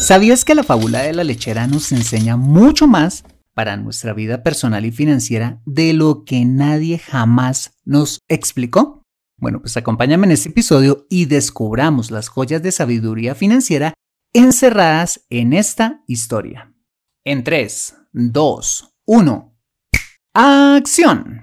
¿Sabías que la fábula de la lechera nos enseña mucho más para nuestra vida personal y financiera de lo que nadie jamás nos explicó? Bueno, pues acompáñame en este episodio y descubramos las joyas de sabiduría financiera encerradas en esta historia. En 3, 2, 1. ¡Acción!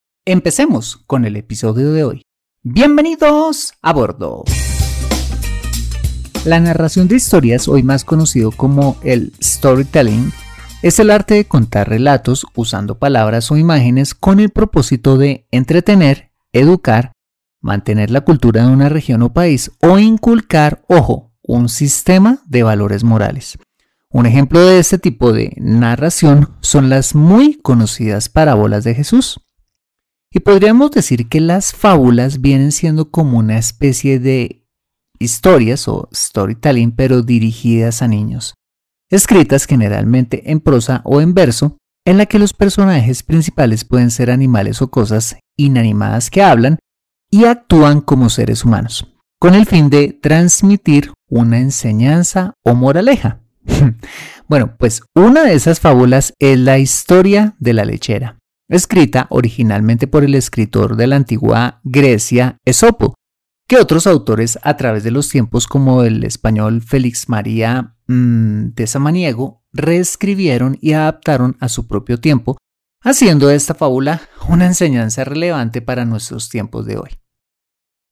Empecemos con el episodio de hoy. Bienvenidos a bordo. La narración de historias, hoy más conocido como el storytelling, es el arte de contar relatos usando palabras o imágenes con el propósito de entretener, educar, mantener la cultura de una región o país o inculcar, ojo, un sistema de valores morales. Un ejemplo de este tipo de narración son las muy conocidas parábolas de Jesús. Y podríamos decir que las fábulas vienen siendo como una especie de historias o storytelling, pero dirigidas a niños, escritas generalmente en prosa o en verso, en la que los personajes principales pueden ser animales o cosas inanimadas que hablan y actúan como seres humanos, con el fin de transmitir una enseñanza o moraleja. bueno, pues una de esas fábulas es la historia de la lechera escrita originalmente por el escritor de la antigua Grecia, Esopo, que otros autores a través de los tiempos como el español Félix María mm, de Samaniego reescribieron y adaptaron a su propio tiempo, haciendo de esta fábula una enseñanza relevante para nuestros tiempos de hoy.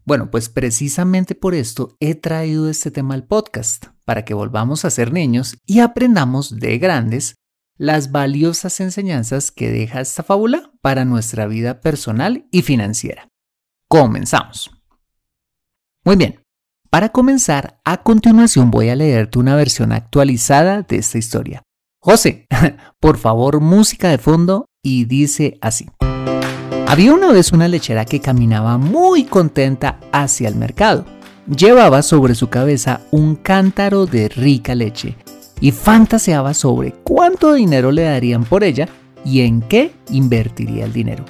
Bueno, pues precisamente por esto he traído este tema al podcast, para que volvamos a ser niños y aprendamos de grandes las valiosas enseñanzas que deja esta fábula para nuestra vida personal y financiera. Comenzamos. Muy bien, para comenzar, a continuación voy a leerte una versión actualizada de esta historia. José, por favor, música de fondo y dice así. Había una vez una lechera que caminaba muy contenta hacia el mercado. Llevaba sobre su cabeza un cántaro de rica leche y fantaseaba sobre cuánto dinero le darían por ella y en qué invertiría el dinero.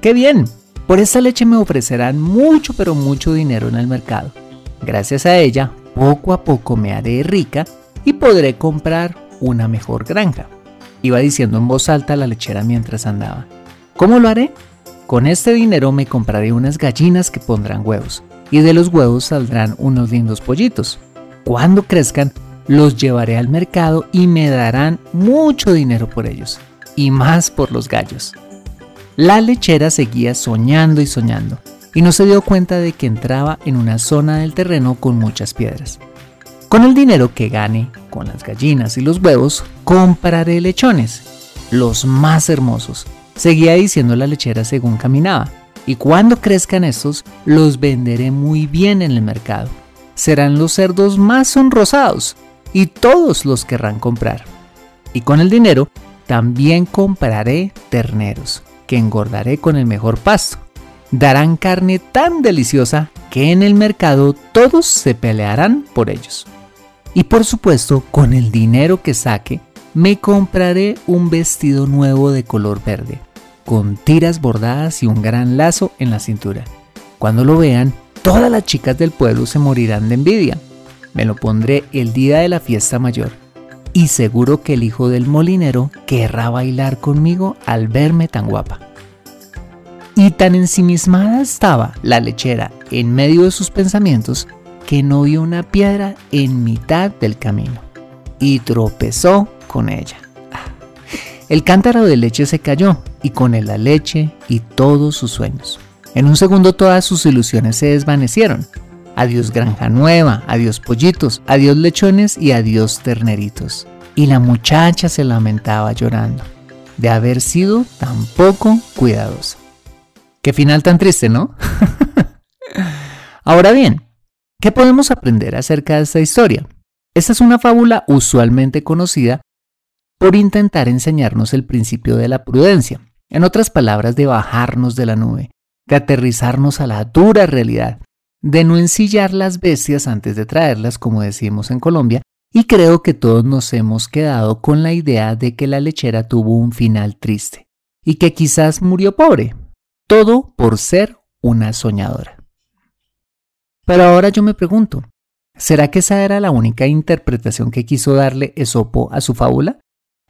¡Qué bien! Por esta leche me ofrecerán mucho pero mucho dinero en el mercado. Gracias a ella, poco a poco me haré rica y podré comprar una mejor granja. Iba diciendo en voz alta la lechera mientras andaba. ¿Cómo lo haré? Con este dinero me compraré unas gallinas que pondrán huevos y de los huevos saldrán unos lindos pollitos. Cuando crezcan, los llevaré al mercado y me darán mucho dinero por ellos, y más por los gallos. La lechera seguía soñando y soñando, y no se dio cuenta de que entraba en una zona del terreno con muchas piedras. Con el dinero que gane con las gallinas y los huevos, compraré lechones, los más hermosos, seguía diciendo la lechera según caminaba, y cuando crezcan estos, los venderé muy bien en el mercado. Serán los cerdos más honrosados, y todos los querrán comprar. Y con el dinero también compraré terneros, que engordaré con el mejor pasto. Darán carne tan deliciosa que en el mercado todos se pelearán por ellos. Y por supuesto, con el dinero que saque, me compraré un vestido nuevo de color verde, con tiras bordadas y un gran lazo en la cintura. Cuando lo vean, todas las chicas del pueblo se morirán de envidia. Me lo pondré el día de la fiesta mayor y seguro que el hijo del molinero querrá bailar conmigo al verme tan guapa. Y tan ensimismada estaba la lechera en medio de sus pensamientos que no vio una piedra en mitad del camino y tropezó con ella. El cántaro de leche se cayó y con él la leche y todos sus sueños. En un segundo todas sus ilusiones se desvanecieron adiós granja nueva, adiós pollitos, adiós lechones y adiós terneritos. Y la muchacha se lamentaba llorando de haber sido tan poco cuidadosa. Qué final tan triste, ¿no? Ahora bien, ¿qué podemos aprender acerca de esta historia? Esta es una fábula usualmente conocida por intentar enseñarnos el principio de la prudencia, en otras palabras, de bajarnos de la nube, de aterrizarnos a la dura realidad, de no ensillar las bestias antes de traerlas, como decimos en Colombia, y creo que todos nos hemos quedado con la idea de que la lechera tuvo un final triste y que quizás murió pobre, todo por ser una soñadora. Pero ahora yo me pregunto, ¿será que esa era la única interpretación que quiso darle Esopo a su fábula?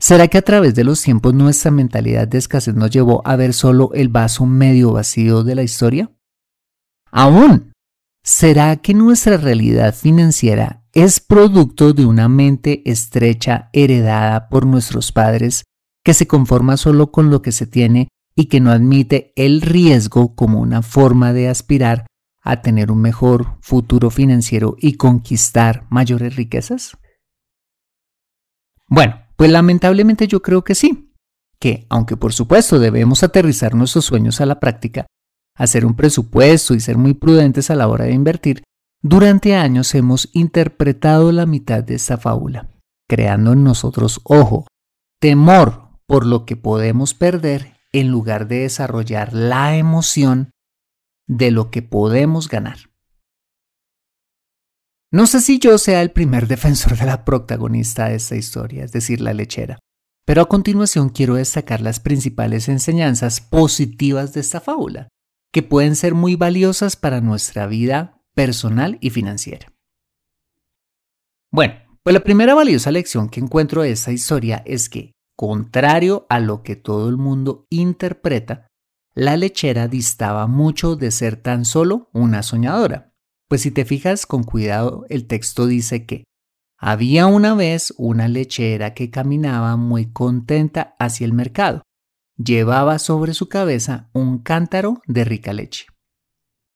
¿Será que a través de los tiempos nuestra mentalidad de escasez nos llevó a ver solo el vaso medio vacío de la historia? Aún ¿Será que nuestra realidad financiera es producto de una mente estrecha heredada por nuestros padres que se conforma solo con lo que se tiene y que no admite el riesgo como una forma de aspirar a tener un mejor futuro financiero y conquistar mayores riquezas? Bueno, pues lamentablemente yo creo que sí, que aunque por supuesto debemos aterrizar nuestros sueños a la práctica, hacer un presupuesto y ser muy prudentes a la hora de invertir, durante años hemos interpretado la mitad de esta fábula, creando en nosotros, ojo, temor por lo que podemos perder en lugar de desarrollar la emoción de lo que podemos ganar. No sé si yo sea el primer defensor de la protagonista de esta historia, es decir, la lechera, pero a continuación quiero destacar las principales enseñanzas positivas de esta fábula que pueden ser muy valiosas para nuestra vida personal y financiera. Bueno, pues la primera valiosa lección que encuentro de esta historia es que, contrario a lo que todo el mundo interpreta, la lechera distaba mucho de ser tan solo una soñadora. Pues si te fijas con cuidado, el texto dice que había una vez una lechera que caminaba muy contenta hacia el mercado llevaba sobre su cabeza un cántaro de rica leche.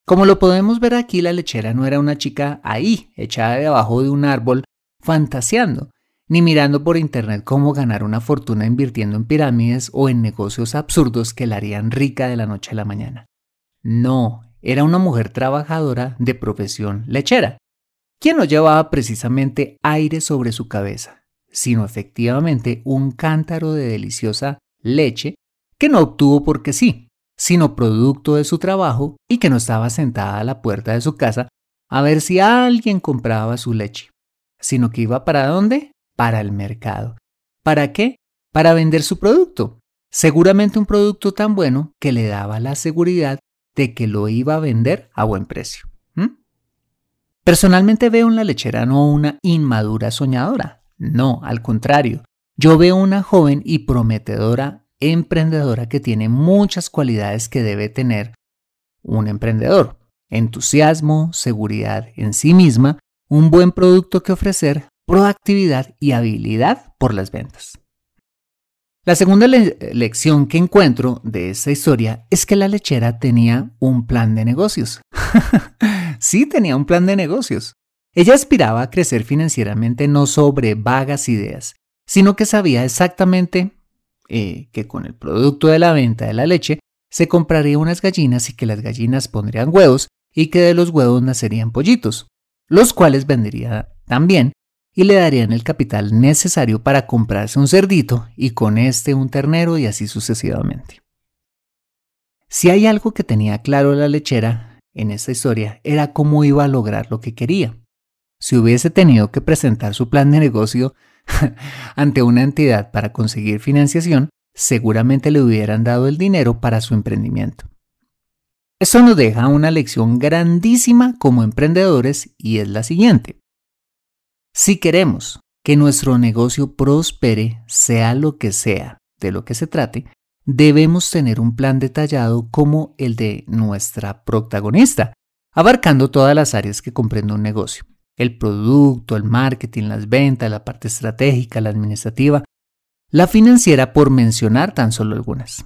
Como lo podemos ver aquí, la lechera no era una chica ahí, echada debajo de un árbol, fantaseando, ni mirando por internet cómo ganar una fortuna invirtiendo en pirámides o en negocios absurdos que la harían rica de la noche a la mañana. No, era una mujer trabajadora de profesión lechera, quien no llevaba precisamente aire sobre su cabeza, sino efectivamente un cántaro de deliciosa leche que no obtuvo porque sí, sino producto de su trabajo y que no estaba sentada a la puerta de su casa a ver si alguien compraba su leche, sino que iba para dónde? Para el mercado. ¿Para qué? Para vender su producto. Seguramente un producto tan bueno que le daba la seguridad de que lo iba a vender a buen precio. Personalmente veo en la lechera no una inmadura soñadora, no, al contrario, yo veo una joven y prometedora emprendedora que tiene muchas cualidades que debe tener un emprendedor. Entusiasmo, seguridad en sí misma, un buen producto que ofrecer, proactividad y habilidad por las ventas. La segunda lección que encuentro de esta historia es que la lechera tenía un plan de negocios. sí tenía un plan de negocios. Ella aspiraba a crecer financieramente no sobre vagas ideas, sino que sabía exactamente eh, que con el producto de la venta de la leche se compraría unas gallinas y que las gallinas pondrían huevos y que de los huevos nacerían pollitos, los cuales vendería también y le darían el capital necesario para comprarse un cerdito y con este un ternero y así sucesivamente. Si hay algo que tenía claro la lechera en esta historia era cómo iba a lograr lo que quería. Si hubiese tenido que presentar su plan de negocio ante una entidad para conseguir financiación, seguramente le hubieran dado el dinero para su emprendimiento. Esto nos deja una lección grandísima como emprendedores y es la siguiente. Si queremos que nuestro negocio prospere, sea lo que sea de lo que se trate, debemos tener un plan detallado como el de nuestra protagonista, abarcando todas las áreas que comprende un negocio. El producto, el marketing, las ventas, la parte estratégica, la administrativa, la financiera, por mencionar tan solo algunas.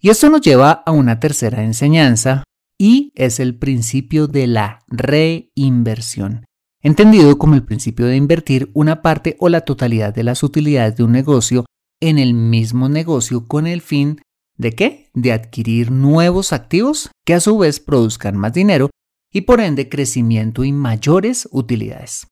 Y esto nos lleva a una tercera enseñanza y es el principio de la reinversión entendido como el principio de invertir una parte o la totalidad de las utilidades de un negocio en el mismo negocio con el fin de qué? De adquirir nuevos activos que a su vez produzcan más dinero y por ende crecimiento y mayores utilidades.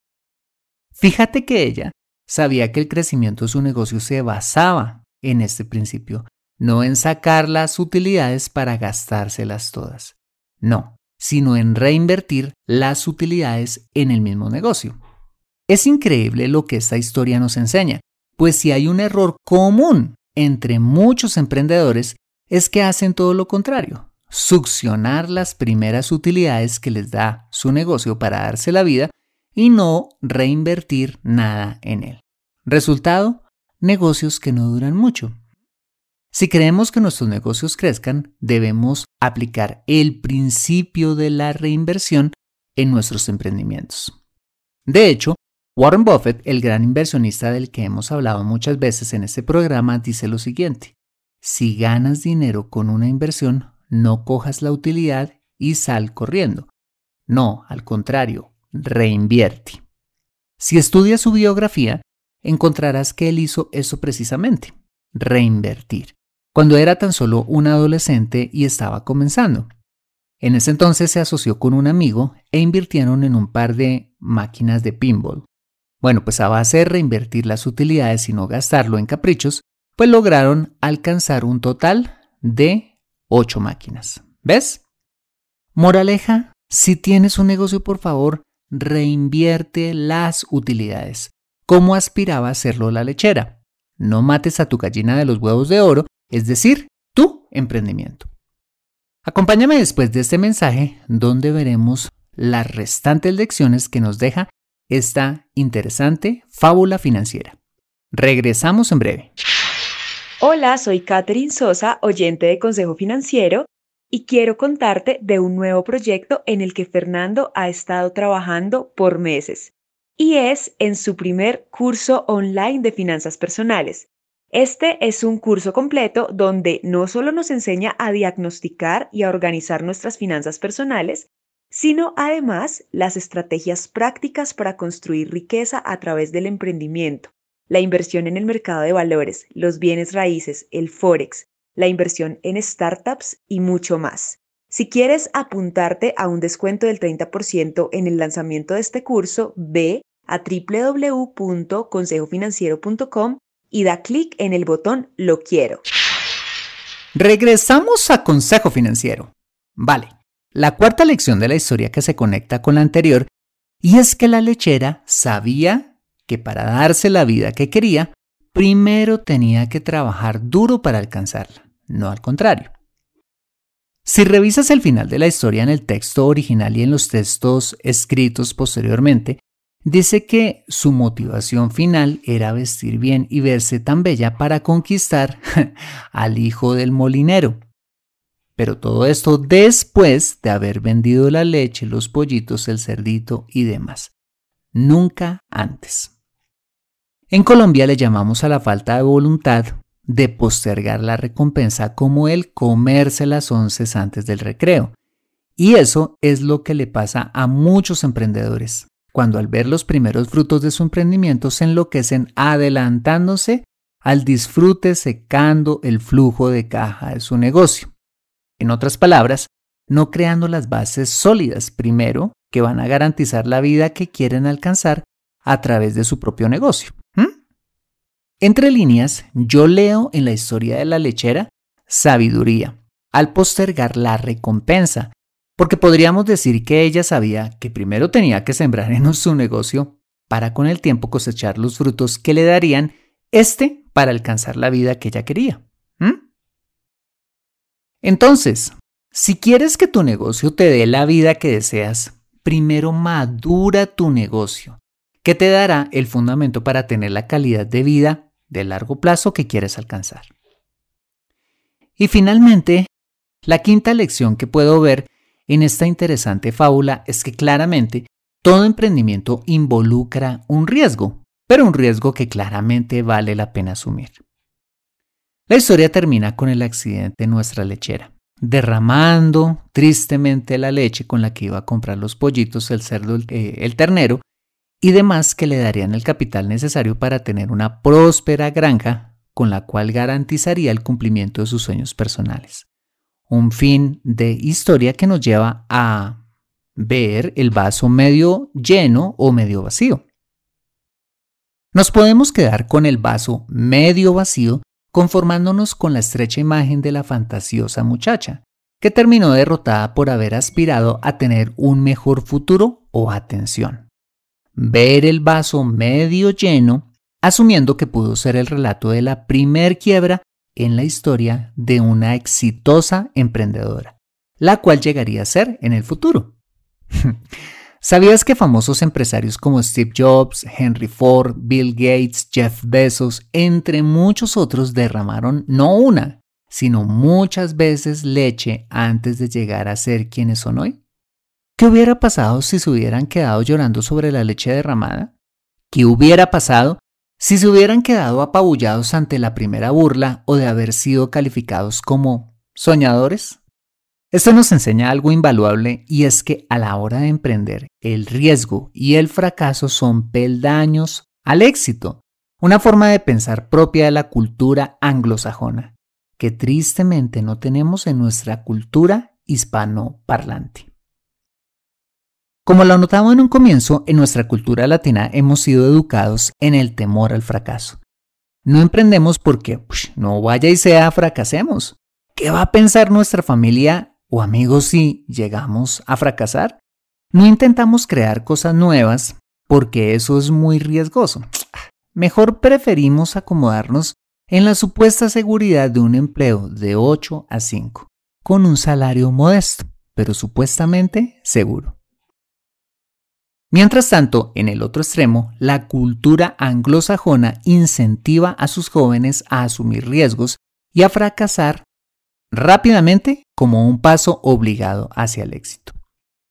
Fíjate que ella sabía que el crecimiento de su negocio se basaba en este principio, no en sacar las utilidades para gastárselas todas. No, sino en reinvertir las utilidades en el mismo negocio. Es increíble lo que esta historia nos enseña, pues si hay un error común entre muchos emprendedores es que hacen todo lo contrario, succionar las primeras utilidades que les da su negocio para darse la vida y no reinvertir nada en él. Resultado, negocios que no duran mucho. Si queremos que nuestros negocios crezcan, debemos aplicar el principio de la reinversión en nuestros emprendimientos. De hecho, Warren Buffett, el gran inversionista del que hemos hablado muchas veces en este programa, dice lo siguiente, si ganas dinero con una inversión, no cojas la utilidad y sal corriendo. No, al contrario, reinvierte. Si estudias su biografía, encontrarás que él hizo eso precisamente, reinvertir cuando era tan solo un adolescente y estaba comenzando. En ese entonces se asoció con un amigo e invirtieron en un par de máquinas de pinball. Bueno, pues a base de reinvertir las utilidades y no gastarlo en caprichos, pues lograron alcanzar un total de 8 máquinas. ¿Ves? Moraleja, si tienes un negocio, por favor, reinvierte las utilidades, como aspiraba a hacerlo la lechera. No mates a tu gallina de los huevos de oro es decir, tu emprendimiento. Acompáñame después de este mensaje donde veremos las restantes lecciones que nos deja esta interesante fábula financiera. Regresamos en breve. Hola, soy Catherine Sosa, oyente de Consejo Financiero, y quiero contarte de un nuevo proyecto en el que Fernando ha estado trabajando por meses, y es en su primer curso online de finanzas personales. Este es un curso completo donde no solo nos enseña a diagnosticar y a organizar nuestras finanzas personales, sino además las estrategias prácticas para construir riqueza a través del emprendimiento, la inversión en el mercado de valores, los bienes raíces, el forex, la inversión en startups y mucho más. Si quieres apuntarte a un descuento del 30% en el lanzamiento de este curso, ve a www.consejofinanciero.com y da clic en el botón Lo quiero. Regresamos a Consejo Financiero. Vale, la cuarta lección de la historia que se conecta con la anterior y es que la lechera sabía que para darse la vida que quería, primero tenía que trabajar duro para alcanzarla, no al contrario. Si revisas el final de la historia en el texto original y en los textos escritos posteriormente, Dice que su motivación final era vestir bien y verse tan bella para conquistar al hijo del molinero. Pero todo esto después de haber vendido la leche, los pollitos, el cerdito y demás. Nunca antes. En Colombia le llamamos a la falta de voluntad de postergar la recompensa como el comerse las onces antes del recreo. Y eso es lo que le pasa a muchos emprendedores, cuando al ver los primeros frutos de su emprendimiento se enloquecen adelantándose al disfrute secando el flujo de caja de su negocio. En otras palabras, no creando las bases sólidas primero que van a garantizar la vida que quieren alcanzar a través de su propio negocio. Entre líneas, yo leo en la historia de la lechera sabiduría al postergar la recompensa, porque podríamos decir que ella sabía que primero tenía que sembrar en su negocio para con el tiempo cosechar los frutos que le darían este para alcanzar la vida que ella quería. Entonces, si quieres que tu negocio te dé la vida que deseas, primero madura tu negocio, que te dará el fundamento para tener la calidad de vida de largo plazo que quieres alcanzar. Y finalmente, la quinta lección que puedo ver en esta interesante fábula es que claramente todo emprendimiento involucra un riesgo, pero un riesgo que claramente vale la pena asumir. La historia termina con el accidente en nuestra lechera, derramando tristemente la leche con la que iba a comprar los pollitos, el cerdo, el, eh, ternero y demás que le darían el capital necesario para tener una próspera granja con la cual garantizaría el cumplimiento de sus sueños personales. Un fin de historia que nos lleva a ver el vaso medio lleno o medio vacío. Nos podemos quedar con el vaso medio vacío conformándonos con la estrecha imagen de la fantasiosa muchacha, que terminó derrotada por haber aspirado a tener un mejor futuro o atención. Ver el vaso medio lleno, asumiendo que pudo ser el relato de la primer quiebra en la historia de una exitosa emprendedora, la cual llegaría a ser en el futuro. ¿Sabías que famosos empresarios como Steve Jobs, Henry Ford, Bill Gates, Jeff Bezos, entre muchos otros, derramaron no una, sino muchas veces leche antes de llegar a ser quienes son hoy? ¿Qué hubiera pasado si se hubieran quedado llorando sobre la leche derramada? ¿Qué hubiera pasado si se hubieran quedado apabullados ante la primera burla o de haber sido calificados como soñadores? Esto nos enseña algo invaluable y es que a la hora de emprender, el riesgo y el fracaso son peldaños al éxito, una forma de pensar propia de la cultura anglosajona, que tristemente no tenemos en nuestra cultura hispanoparlante. Como lo notaba en un comienzo, en nuestra cultura latina hemos sido educados en el temor al fracaso. No emprendemos porque no vaya y sea fracasemos. ¿Qué va a pensar nuestra familia o amigos si llegamos a fracasar? No intentamos crear cosas nuevas porque eso es muy riesgoso. Mejor preferimos acomodarnos en la supuesta seguridad de un empleo de 8 a 5, con un salario modesto, pero supuestamente seguro. Mientras tanto, en el otro extremo, la cultura anglosajona incentiva a sus jóvenes a asumir riesgos y a fracasar rápidamente como un paso obligado hacia el éxito.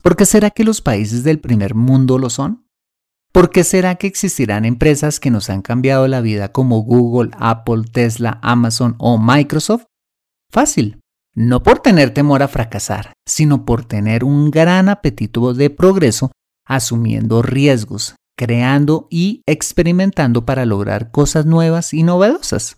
¿Por qué será que los países del primer mundo lo son? ¿Por qué será que existirán empresas que nos han cambiado la vida como Google, Apple, Tesla, Amazon o Microsoft? Fácil. No por tener temor a fracasar, sino por tener un gran apetito de progreso, asumiendo riesgos, creando y experimentando para lograr cosas nuevas y novedosas.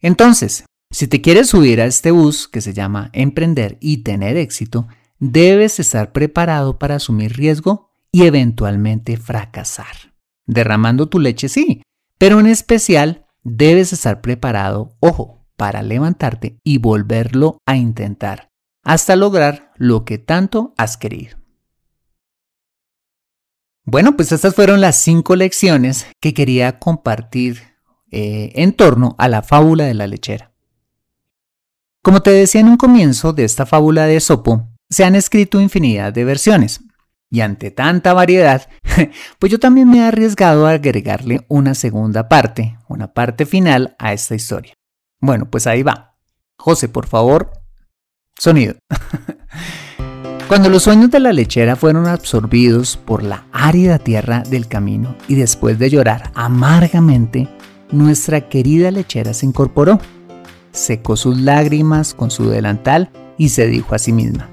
Entonces, si te quieres subir a este bus que se llama emprender y tener éxito, debes estar preparado para asumir riesgo y eventualmente fracasar. Derramando tu leche sí, pero en especial debes estar preparado, ojo, para levantarte y volverlo a intentar, hasta lograr lo que tanto has querido. Bueno, pues estas fueron las cinco lecciones que quería compartir eh, en torno a la fábula de la lechera. Como te decía en un comienzo de esta fábula de Sopo, se han escrito infinidad de versiones. Y ante tanta variedad, pues yo también me he arriesgado a agregarle una segunda parte, una parte final a esta historia. Bueno, pues ahí va. José, por favor, sonido. Cuando los sueños de la lechera fueron absorbidos por la árida tierra del camino y después de llorar amargamente, nuestra querida lechera se incorporó, secó sus lágrimas con su delantal y se dijo a sí misma,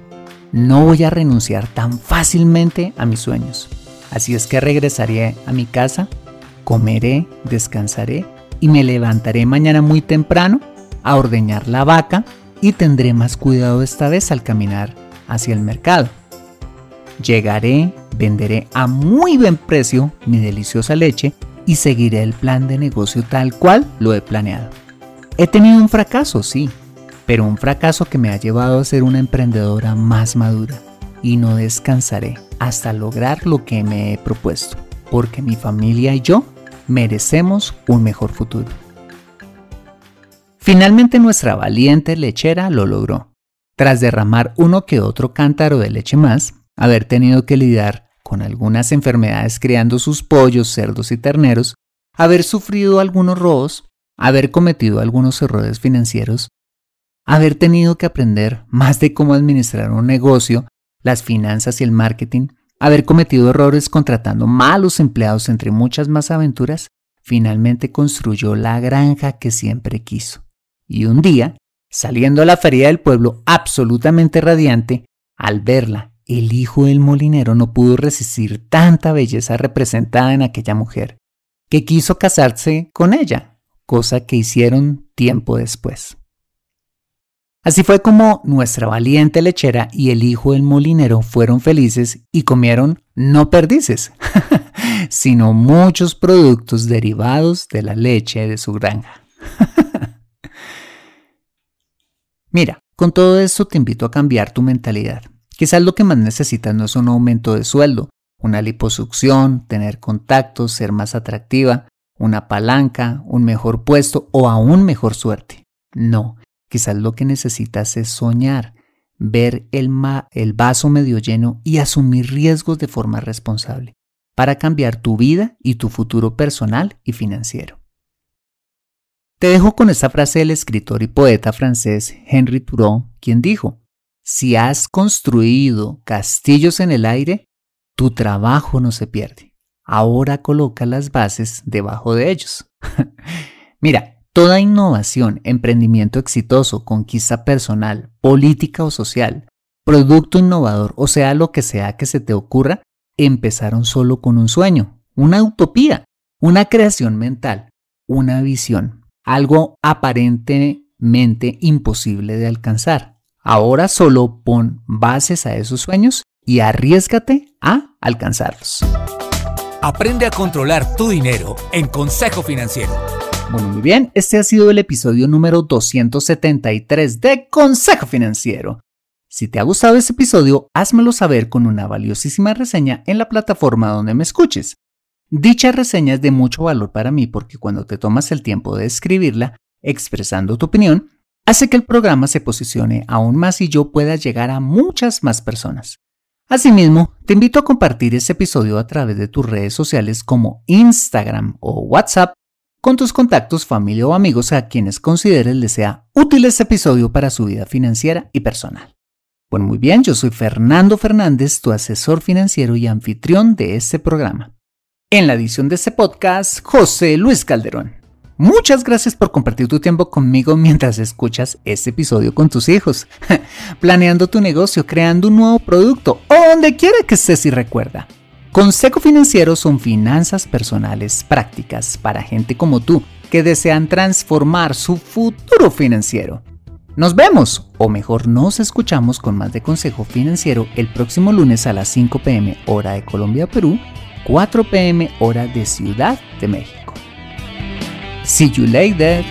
no voy a renunciar tan fácilmente a mis sueños, así es que regresaré a mi casa, comeré, descansaré y me levantaré mañana muy temprano a ordeñar la vaca y tendré más cuidado esta vez al caminar hacia el mercado. Llegaré, venderé a muy buen precio mi deliciosa leche y seguiré el plan de negocio tal cual lo he planeado. He tenido un fracaso, sí, pero un fracaso que me ha llevado a ser una emprendedora más madura y no descansaré hasta lograr lo que me he propuesto, porque mi familia y yo merecemos un mejor futuro. Finalmente nuestra valiente lechera lo logró tras derramar uno que otro cántaro de leche más, haber tenido que lidiar con algunas enfermedades criando sus pollos, cerdos y terneros, haber sufrido algunos robos, haber cometido algunos errores financieros, haber tenido que aprender más de cómo administrar un negocio, las finanzas y el marketing, haber cometido errores contratando malos empleados entre muchas más aventuras, finalmente construyó la granja que siempre quiso. Y un día, Saliendo a la feria del pueblo absolutamente radiante, al verla, el hijo del molinero no pudo resistir tanta belleza representada en aquella mujer, que quiso casarse con ella, cosa que hicieron tiempo después. Así fue como nuestra valiente lechera y el hijo del molinero fueron felices y comieron no perdices, sino muchos productos derivados de la leche de su granja. Mira, con todo esto te invito a cambiar tu mentalidad. Quizás lo que más necesitas no es un aumento de sueldo, una liposucción, tener contactos, ser más atractiva, una palanca, un mejor puesto o aún mejor suerte. No, quizás lo que necesitas es soñar, ver el, el vaso medio lleno y asumir riesgos de forma responsable para cambiar tu vida y tu futuro personal y financiero. Te dejo con esta frase del escritor y poeta francés Henri Thoreau, quien dijo, si has construido castillos en el aire, tu trabajo no se pierde. Ahora coloca las bases debajo de ellos. Mira, toda innovación, emprendimiento exitoso, conquista personal, política o social, producto innovador, o sea, lo que sea que se te ocurra, empezaron solo con un sueño, una utopía, una creación mental, una visión algo aparentemente imposible de alcanzar. Ahora solo pon bases a esos sueños y arriesgate a alcanzarlos. Aprende a controlar tu dinero en Consejo Financiero. Bueno, muy bien, este ha sido el episodio número 273 de Consejo Financiero. Si te ha gustado este episodio, házmelo saber con una valiosísima reseña en la plataforma donde me escuches. Dicha reseña es de mucho valor para mí porque cuando te tomas el tiempo de escribirla, expresando tu opinión, hace que el programa se posicione aún más y yo pueda llegar a muchas más personas. Asimismo, te invito a compartir este episodio a través de tus redes sociales como Instagram o WhatsApp con tus contactos, familia o amigos a quienes consideres les sea útil este episodio para su vida financiera y personal. Bueno, muy bien, yo soy Fernando Fernández, tu asesor financiero y anfitrión de este programa. En la edición de este podcast, José Luis Calderón. Muchas gracias por compartir tu tiempo conmigo mientras escuchas este episodio con tus hijos, planeando tu negocio, creando un nuevo producto o donde quiera que estés y recuerda. Consejo Financiero son finanzas personales prácticas para gente como tú que desean transformar su futuro financiero. Nos vemos, o mejor nos escuchamos con más de Consejo Financiero el próximo lunes a las 5 pm hora de Colombia, Perú 4 pm hora de Ciudad de México. See you later.